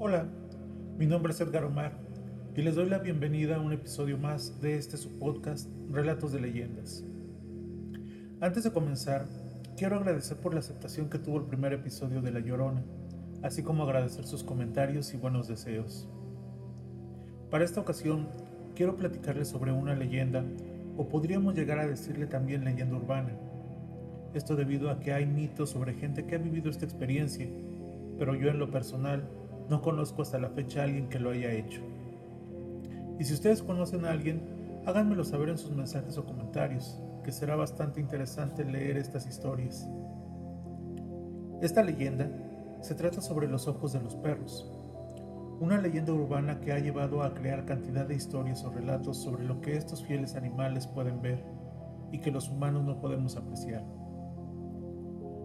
Hola, mi nombre es Edgar Omar y les doy la bienvenida a un episodio más de este su podcast Relatos de Leyendas. Antes de comenzar, quiero agradecer por la aceptación que tuvo el primer episodio de La Llorona, así como agradecer sus comentarios y buenos deseos. Para esta ocasión, quiero platicarles sobre una leyenda, o podríamos llegar a decirle también leyenda urbana. Esto debido a que hay mitos sobre gente que ha vivido esta experiencia, pero yo en lo personal no conozco hasta la fecha a alguien que lo haya hecho. Y si ustedes conocen a alguien, háganmelo saber en sus mensajes o comentarios, que será bastante interesante leer estas historias. Esta leyenda se trata sobre los ojos de los perros, una leyenda urbana que ha llevado a crear cantidad de historias o relatos sobre lo que estos fieles animales pueden ver y que los humanos no podemos apreciar.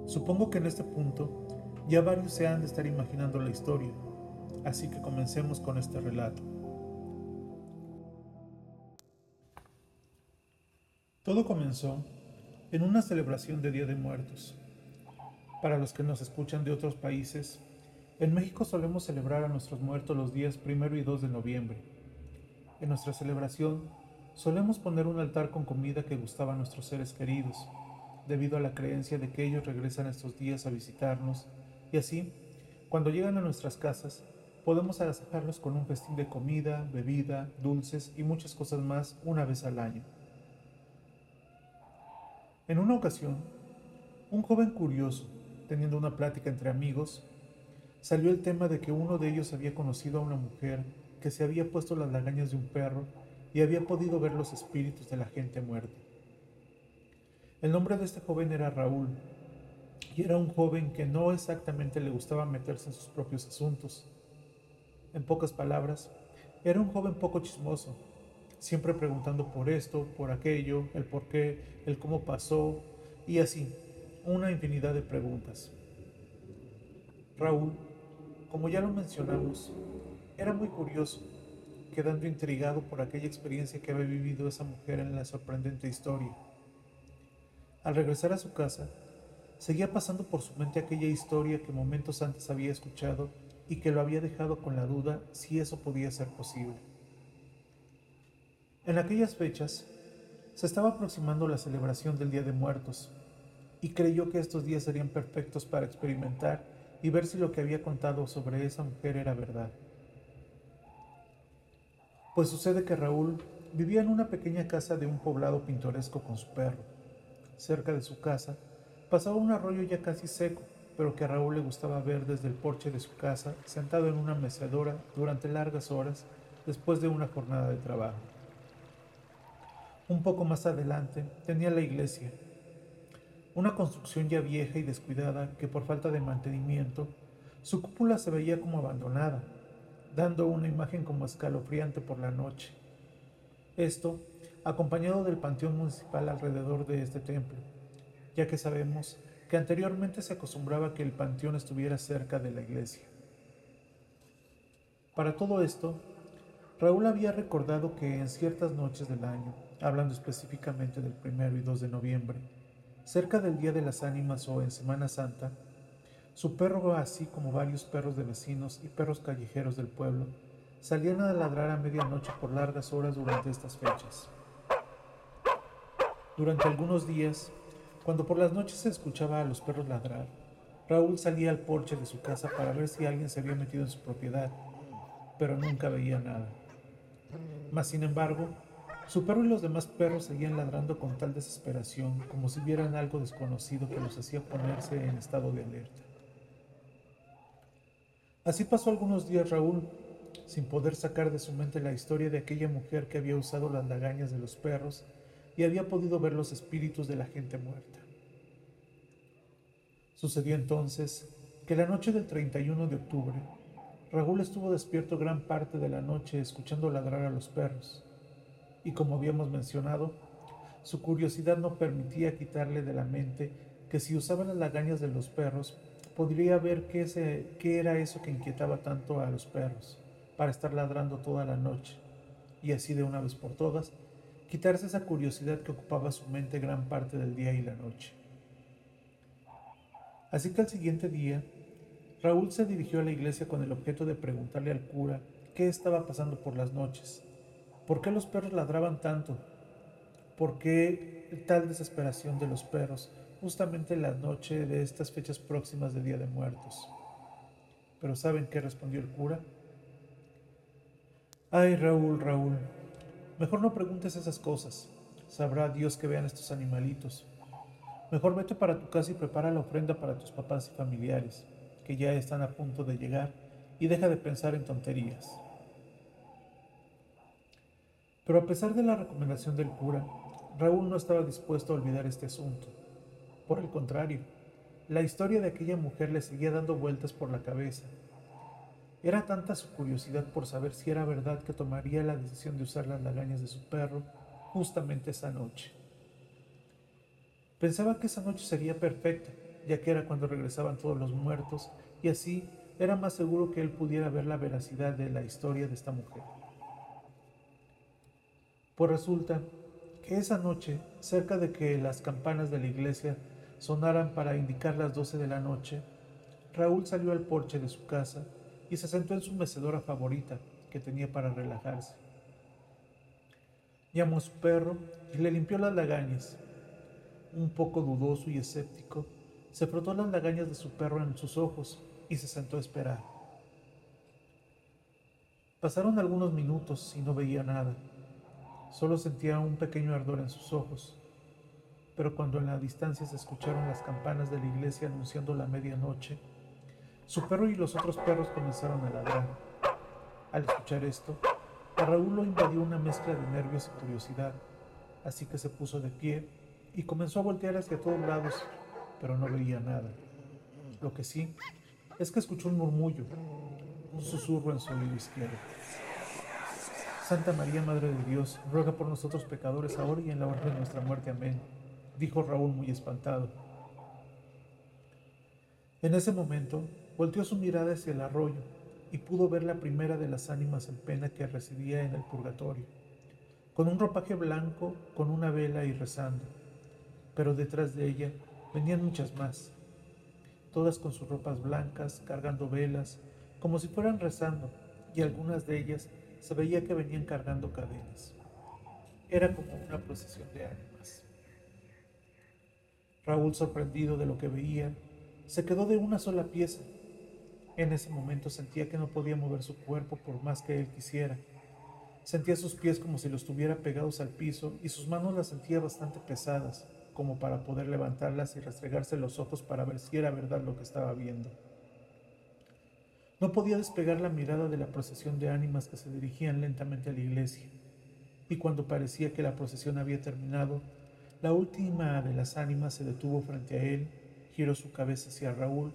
Supongo que en este punto ya varios se han de estar imaginando la historia, Así que comencemos con este relato. Todo comenzó en una celebración de Día de Muertos. Para los que nos escuchan de otros países, en México solemos celebrar a nuestros muertos los días primero y 2 de noviembre. En nuestra celebración solemos poner un altar con comida que gustaba a nuestros seres queridos, debido a la creencia de que ellos regresan estos días a visitarnos y así, cuando llegan a nuestras casas, podemos agasajarlos con un festín de comida, bebida, dulces y muchas cosas más una vez al año. En una ocasión, un joven curioso, teniendo una plática entre amigos, salió el tema de que uno de ellos había conocido a una mujer que se había puesto las lagañas de un perro y había podido ver los espíritus de la gente muerta. El nombre de este joven era Raúl, y era un joven que no exactamente le gustaba meterse en sus propios asuntos, en pocas palabras, era un joven poco chismoso, siempre preguntando por esto, por aquello, el por qué, el cómo pasó, y así, una infinidad de preguntas. Raúl, como ya lo mencionamos, era muy curioso, quedando intrigado por aquella experiencia que había vivido esa mujer en la sorprendente historia. Al regresar a su casa, seguía pasando por su mente aquella historia que momentos antes había escuchado y que lo había dejado con la duda si eso podía ser posible. En aquellas fechas se estaba aproximando la celebración del Día de Muertos y creyó que estos días serían perfectos para experimentar y ver si lo que había contado sobre esa mujer era verdad. Pues sucede que Raúl vivía en una pequeña casa de un poblado pintoresco con su perro. Cerca de su casa pasaba un arroyo ya casi seco pero que a Raúl le gustaba ver desde el porche de su casa, sentado en una mecedora durante largas horas después de una jornada de trabajo. Un poco más adelante tenía la iglesia, una construcción ya vieja y descuidada que por falta de mantenimiento, su cúpula se veía como abandonada, dando una imagen como escalofriante por la noche. Esto acompañado del panteón municipal alrededor de este templo, ya que sabemos que anteriormente se acostumbraba que el panteón estuviera cerca de la iglesia. Para todo esto, Raúl había recordado que en ciertas noches del año, hablando específicamente del primero y 2 de noviembre, cerca del Día de las Ánimas o en Semana Santa, su perro, así como varios perros de vecinos y perros callejeros del pueblo, salían a ladrar a medianoche por largas horas durante estas fechas. Durante algunos días, cuando por las noches se escuchaba a los perros ladrar, Raúl salía al porche de su casa para ver si alguien se había metido en su propiedad, pero nunca veía nada. Mas, sin embargo, su perro y los demás perros seguían ladrando con tal desesperación como si vieran algo desconocido que los hacía ponerse en estado de alerta. Así pasó algunos días Raúl, sin poder sacar de su mente la historia de aquella mujer que había usado las lagañas de los perros y había podido ver los espíritus de la gente muerta. Sucedió entonces que la noche del 31 de octubre, Raúl estuvo despierto gran parte de la noche escuchando ladrar a los perros, y como habíamos mencionado, su curiosidad no permitía quitarle de la mente que si usaba las lagañas de los perros, podría ver qué, qué era eso que inquietaba tanto a los perros, para estar ladrando toda la noche, y así de una vez por todas, quitarse esa curiosidad que ocupaba su mente gran parte del día y la noche. Así que al siguiente día, Raúl se dirigió a la iglesia con el objeto de preguntarle al cura qué estaba pasando por las noches, por qué los perros ladraban tanto, por qué tal desesperación de los perros justamente en la noche de estas fechas próximas de Día de Muertos. Pero ¿saben qué respondió el cura? Ay, Raúl, Raúl, mejor no preguntes esas cosas. Sabrá Dios que vean estos animalitos. Mejor vete para tu casa y prepara la ofrenda para tus papás y familiares, que ya están a punto de llegar, y deja de pensar en tonterías. Pero a pesar de la recomendación del cura, Raúl no estaba dispuesto a olvidar este asunto. Por el contrario, la historia de aquella mujer le seguía dando vueltas por la cabeza. Era tanta su curiosidad por saber si era verdad que tomaría la decisión de usar las lagañas de su perro justamente esa noche. Pensaba que esa noche sería perfecta, ya que era cuando regresaban todos los muertos, y así era más seguro que él pudiera ver la veracidad de la historia de esta mujer. Pues resulta que esa noche, cerca de que las campanas de la iglesia sonaran para indicar las doce de la noche, Raúl salió al porche de su casa y se sentó en su mecedora favorita que tenía para relajarse. Llamó a su perro y le limpió las lagañas. Un poco dudoso y escéptico, se frotó las lagañas de su perro en sus ojos y se sentó a esperar. Pasaron algunos minutos y no veía nada. Solo sentía un pequeño ardor en sus ojos. Pero cuando en la distancia se escucharon las campanas de la iglesia anunciando la medianoche, su perro y los otros perros comenzaron a ladrar. Al escuchar esto, a Raúl lo invadió una mezcla de nervios y curiosidad, así que se puso de pie y comenzó a voltear hacia todos lados, pero no veía nada. Lo que sí es que escuchó un murmullo, un susurro en su oído izquierdo. Santa María, Madre de Dios, ruega por nosotros pecadores ahora y en la hora de nuestra muerte. Amén, dijo Raúl muy espantado. En ese momento, volteó su mirada hacia el arroyo y pudo ver la primera de las ánimas en pena que residía en el purgatorio, con un ropaje blanco, con una vela y rezando. Pero detrás de ella venían muchas más, todas con sus ropas blancas, cargando velas, como si fueran rezando, y algunas de ellas se veía que venían cargando cadenas. Era como una procesión de ánimas. Raúl, sorprendido de lo que veía, se quedó de una sola pieza. En ese momento sentía que no podía mover su cuerpo por más que él quisiera. Sentía sus pies como si los tuviera pegados al piso y sus manos las sentía bastante pesadas, como para poder levantarlas y restregarse los ojos para ver si era verdad lo que estaba viendo. No podía despegar la mirada de la procesión de ánimas que se dirigían lentamente a la iglesia, y cuando parecía que la procesión había terminado, la última de las ánimas se detuvo frente a él, giró su cabeza hacia Raúl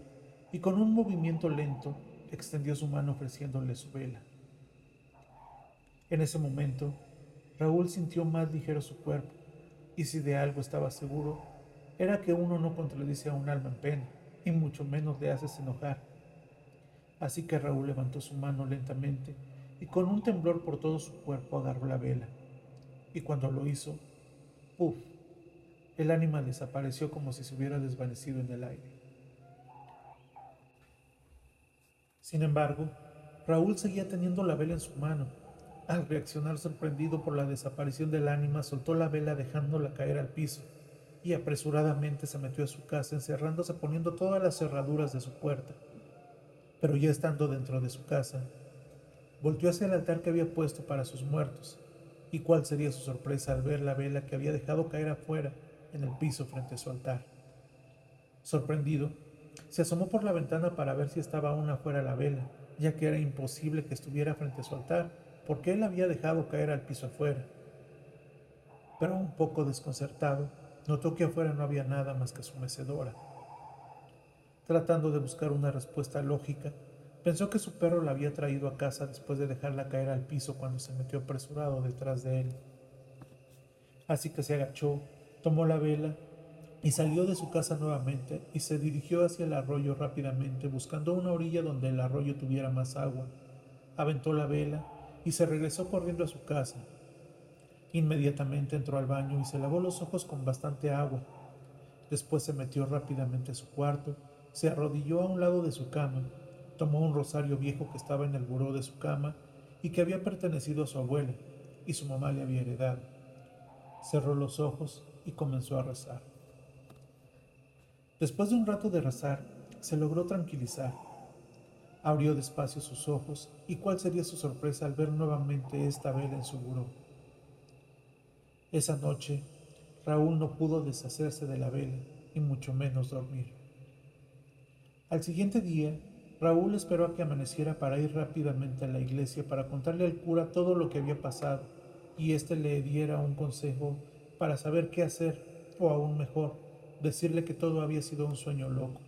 y con un movimiento lento extendió su mano ofreciéndole su vela. En ese momento, Raúl sintió más ligero su cuerpo, y si de algo estaba seguro, era que uno no contradice a un alma en pena, y mucho menos le haces enojar Así que Raúl levantó su mano lentamente y con un temblor por todo su cuerpo agarró la vela. Y cuando lo hizo, ¡puf! El ánima desapareció como si se hubiera desvanecido en el aire. Sin embargo, Raúl seguía teniendo la vela en su mano. Al reaccionar sorprendido por la desaparición del ánima, soltó la vela dejándola caer al piso y apresuradamente se metió a su casa encerrándose poniendo todas las cerraduras de su puerta pero ya estando dentro de su casa, volteó hacia el altar que había puesto para sus muertos, y cuál sería su sorpresa al ver la vela que había dejado caer afuera en el piso frente a su altar. Sorprendido, se asomó por la ventana para ver si estaba aún afuera la vela, ya que era imposible que estuviera frente a su altar, porque él había dejado caer al piso afuera. Pero un poco desconcertado, notó que afuera no había nada más que su mecedora Tratando de buscar una respuesta lógica, pensó que su perro la había traído a casa después de dejarla caer al piso cuando se metió apresurado detrás de él. Así que se agachó, tomó la vela y salió de su casa nuevamente y se dirigió hacia el arroyo rápidamente buscando una orilla donde el arroyo tuviera más agua. Aventó la vela y se regresó corriendo a su casa. Inmediatamente entró al baño y se lavó los ojos con bastante agua. Después se metió rápidamente a su cuarto se arrodilló a un lado de su cama Tomó un rosario viejo que estaba en el buró de su cama y que había pertenecido a su abuela y su mamá le había heredado. Cerró los ojos y comenzó a rezar. Después de un rato de rezar, se logró tranquilizar. Abrió despacio sus ojos y cuál sería su sorpresa al ver nuevamente esta vela en su buró. Esa noche, Raúl no pudo deshacerse de la vela y mucho menos dormir. Al siguiente día, Raúl esperó a que amaneciera para ir rápidamente a la iglesia para contarle al cura todo lo que había pasado y éste le diera un consejo para saber qué hacer o aún mejor, decirle que todo había sido un sueño loco.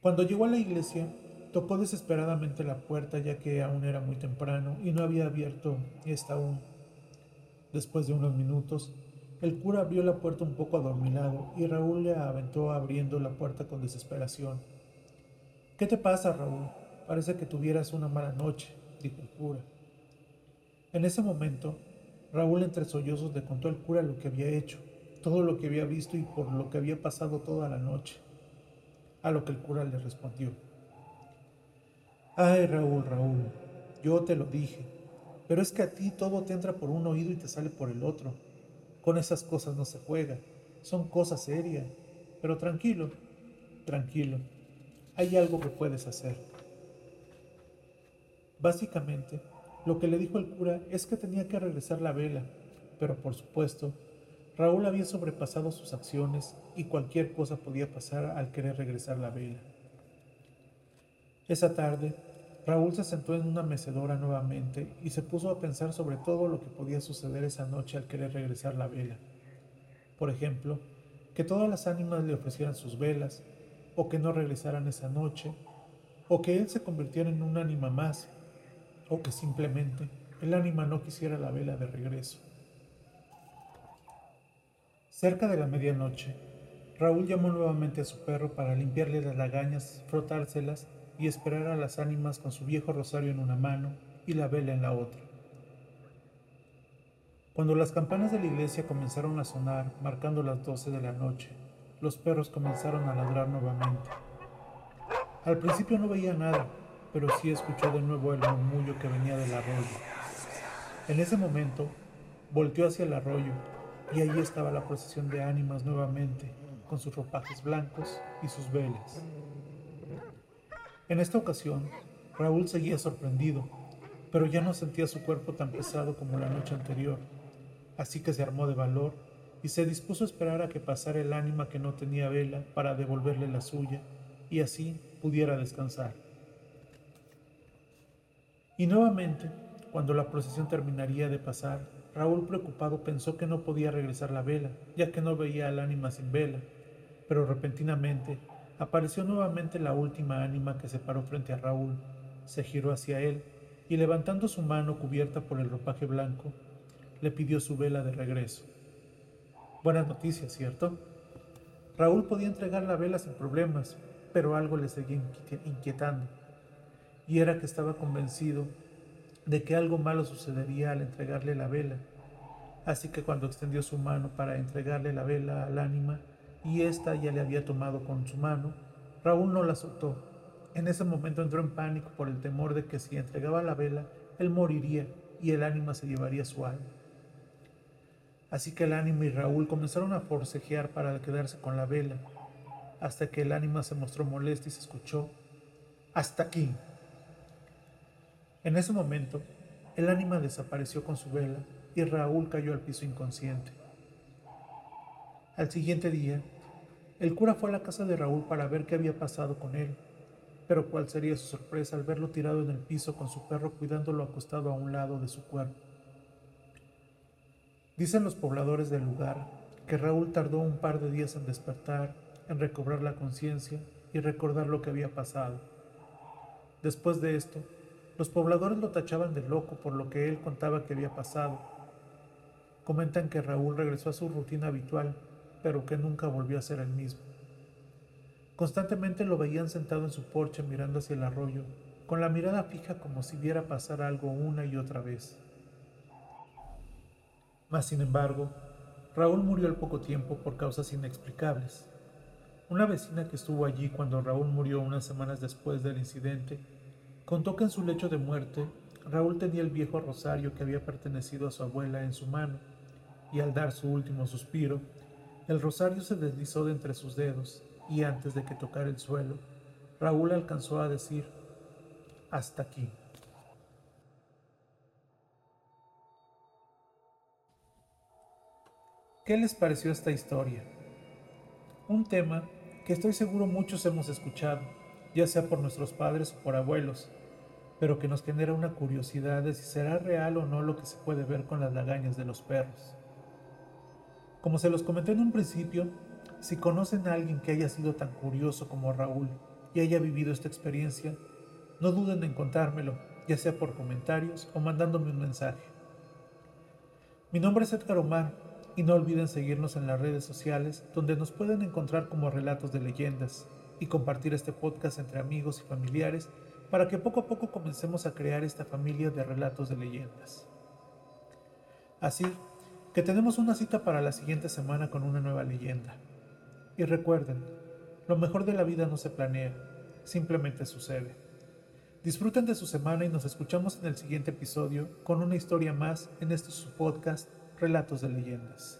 Cuando llegó a la iglesia, tocó desesperadamente la puerta ya que aún era muy temprano y no había abierto esta aún. Después de unos minutos, el cura abrió la puerta un poco adormilado y Raúl le aventó abriendo la puerta con desesperación. ¿Qué te pasa, Raúl? Parece que tuvieras una mala noche, dijo el cura. En ese momento, Raúl entre sollozos le contó al cura lo que había hecho, todo lo que había visto y por lo que había pasado toda la noche. A lo que el cura le respondió. Ay, Raúl, Raúl, yo te lo dije, pero es que a ti todo te entra por un oído y te sale por el otro. Con esas cosas no se juega, son cosas serias. Pero tranquilo, tranquilo, hay algo que puedes hacer. Básicamente, lo que le dijo el cura es que tenía que regresar la vela, pero por supuesto, Raúl había sobrepasado sus acciones y cualquier cosa podía pasar al querer regresar la vela. Esa tarde, Raúl se sentó en una mecedora nuevamente y se puso a pensar sobre todo lo que podía suceder esa noche al querer regresar la vela. Por ejemplo, que todas las ánimas le ofrecieran sus velas, o que no regresaran esa noche, o que él se convirtiera en un ánima más, o que simplemente el ánima no quisiera la vela de regreso. Cerca de la medianoche, Raúl llamó nuevamente a su perro para limpiarle las lagañas, frotárselas y esperar a las ánimas con su viejo rosario en una mano y la vela en la otra. Cuando las campanas de la iglesia comenzaron a sonar, marcando las doce de la noche, los perros comenzaron a ladrar nuevamente. Al principio no veía nada, pero sí escuchó de nuevo el murmullo que venía del arroyo. En ese momento, volteó hacia el arroyo y allí estaba la procesión de ánimas nuevamente, con sus ropajes blancos y sus velas. En esta ocasión, Raúl seguía sorprendido, pero ya no sentía su cuerpo tan pesado como la noche anterior, así que se armó de valor y se dispuso a esperar a que pasara el ánima que no tenía vela para devolverle la suya y así pudiera descansar. Y nuevamente, cuando la procesión terminaría de pasar, Raúl preocupado pensó que no podía regresar la vela, ya que no veía al ánima sin vela, pero repentinamente Apareció nuevamente la última ánima que se paró frente a Raúl, se giró hacia él y levantando su mano cubierta por el ropaje blanco, le pidió su vela de regreso. Buenas noticias, ¿cierto? Raúl podía entregar la vela sin problemas, pero algo le seguía inquietando, y era que estaba convencido de que algo malo sucedería al entregarle la vela. Así que cuando extendió su mano para entregarle la vela al ánima, y ésta ya le había tomado con su mano, Raúl no la soltó. En ese momento entró en pánico por el temor de que si entregaba la vela, él moriría y el ánima se llevaría su alma. Así que el ánima y Raúl comenzaron a forcejear para quedarse con la vela, hasta que el ánima se mostró molesta y se escuchó, hasta aquí. En ese momento, el ánima desapareció con su vela y Raúl cayó al piso inconsciente. Al siguiente día, el cura fue a la casa de Raúl para ver qué había pasado con él, pero cuál sería su sorpresa al verlo tirado en el piso con su perro cuidándolo acostado a un lado de su cuerpo. Dicen los pobladores del lugar que Raúl tardó un par de días en despertar, en recobrar la conciencia y recordar lo que había pasado. Después de esto, los pobladores lo tachaban de loco por lo que él contaba que había pasado. Comentan que Raúl regresó a su rutina habitual pero que nunca volvió a ser el mismo. Constantemente lo veían sentado en su porche mirando hacia el arroyo, con la mirada fija como si viera pasar algo una y otra vez. Mas, sin embargo, Raúl murió al poco tiempo por causas inexplicables. una vecina que estuvo allí cuando Raúl murió unas semanas después del incidente, contó que en su lecho de muerte Raúl tenía el viejo rosario que había pertenecido a su abuela en su mano, y al dar su último suspiro, el rosario se deslizó de entre sus dedos, y antes de que tocara el suelo, Raúl alcanzó a decir, hasta aquí. ¿Qué les pareció esta historia? Un tema que estoy seguro muchos hemos escuchado, ya sea por nuestros padres o por abuelos, pero que nos genera una curiosidad de si será real o no lo que se puede ver con las lagañas de los perros. Como se los comenté en un principio, si conocen a alguien que haya sido tan curioso como Raúl y haya vivido esta experiencia, no duden en contármelo, ya sea por comentarios o mandándome un mensaje. Mi nombre es Edgar Omar y no olviden seguirnos en las redes sociales donde nos pueden encontrar como relatos de leyendas y compartir este podcast entre amigos y familiares para que poco a poco comencemos a crear esta familia de relatos de leyendas. Así que tenemos una cita para la siguiente semana con una nueva leyenda. Y recuerden, lo mejor de la vida no se planea, simplemente sucede. Disfruten de su semana y nos escuchamos en el siguiente episodio con una historia más en este su podcast Relatos de Leyendas.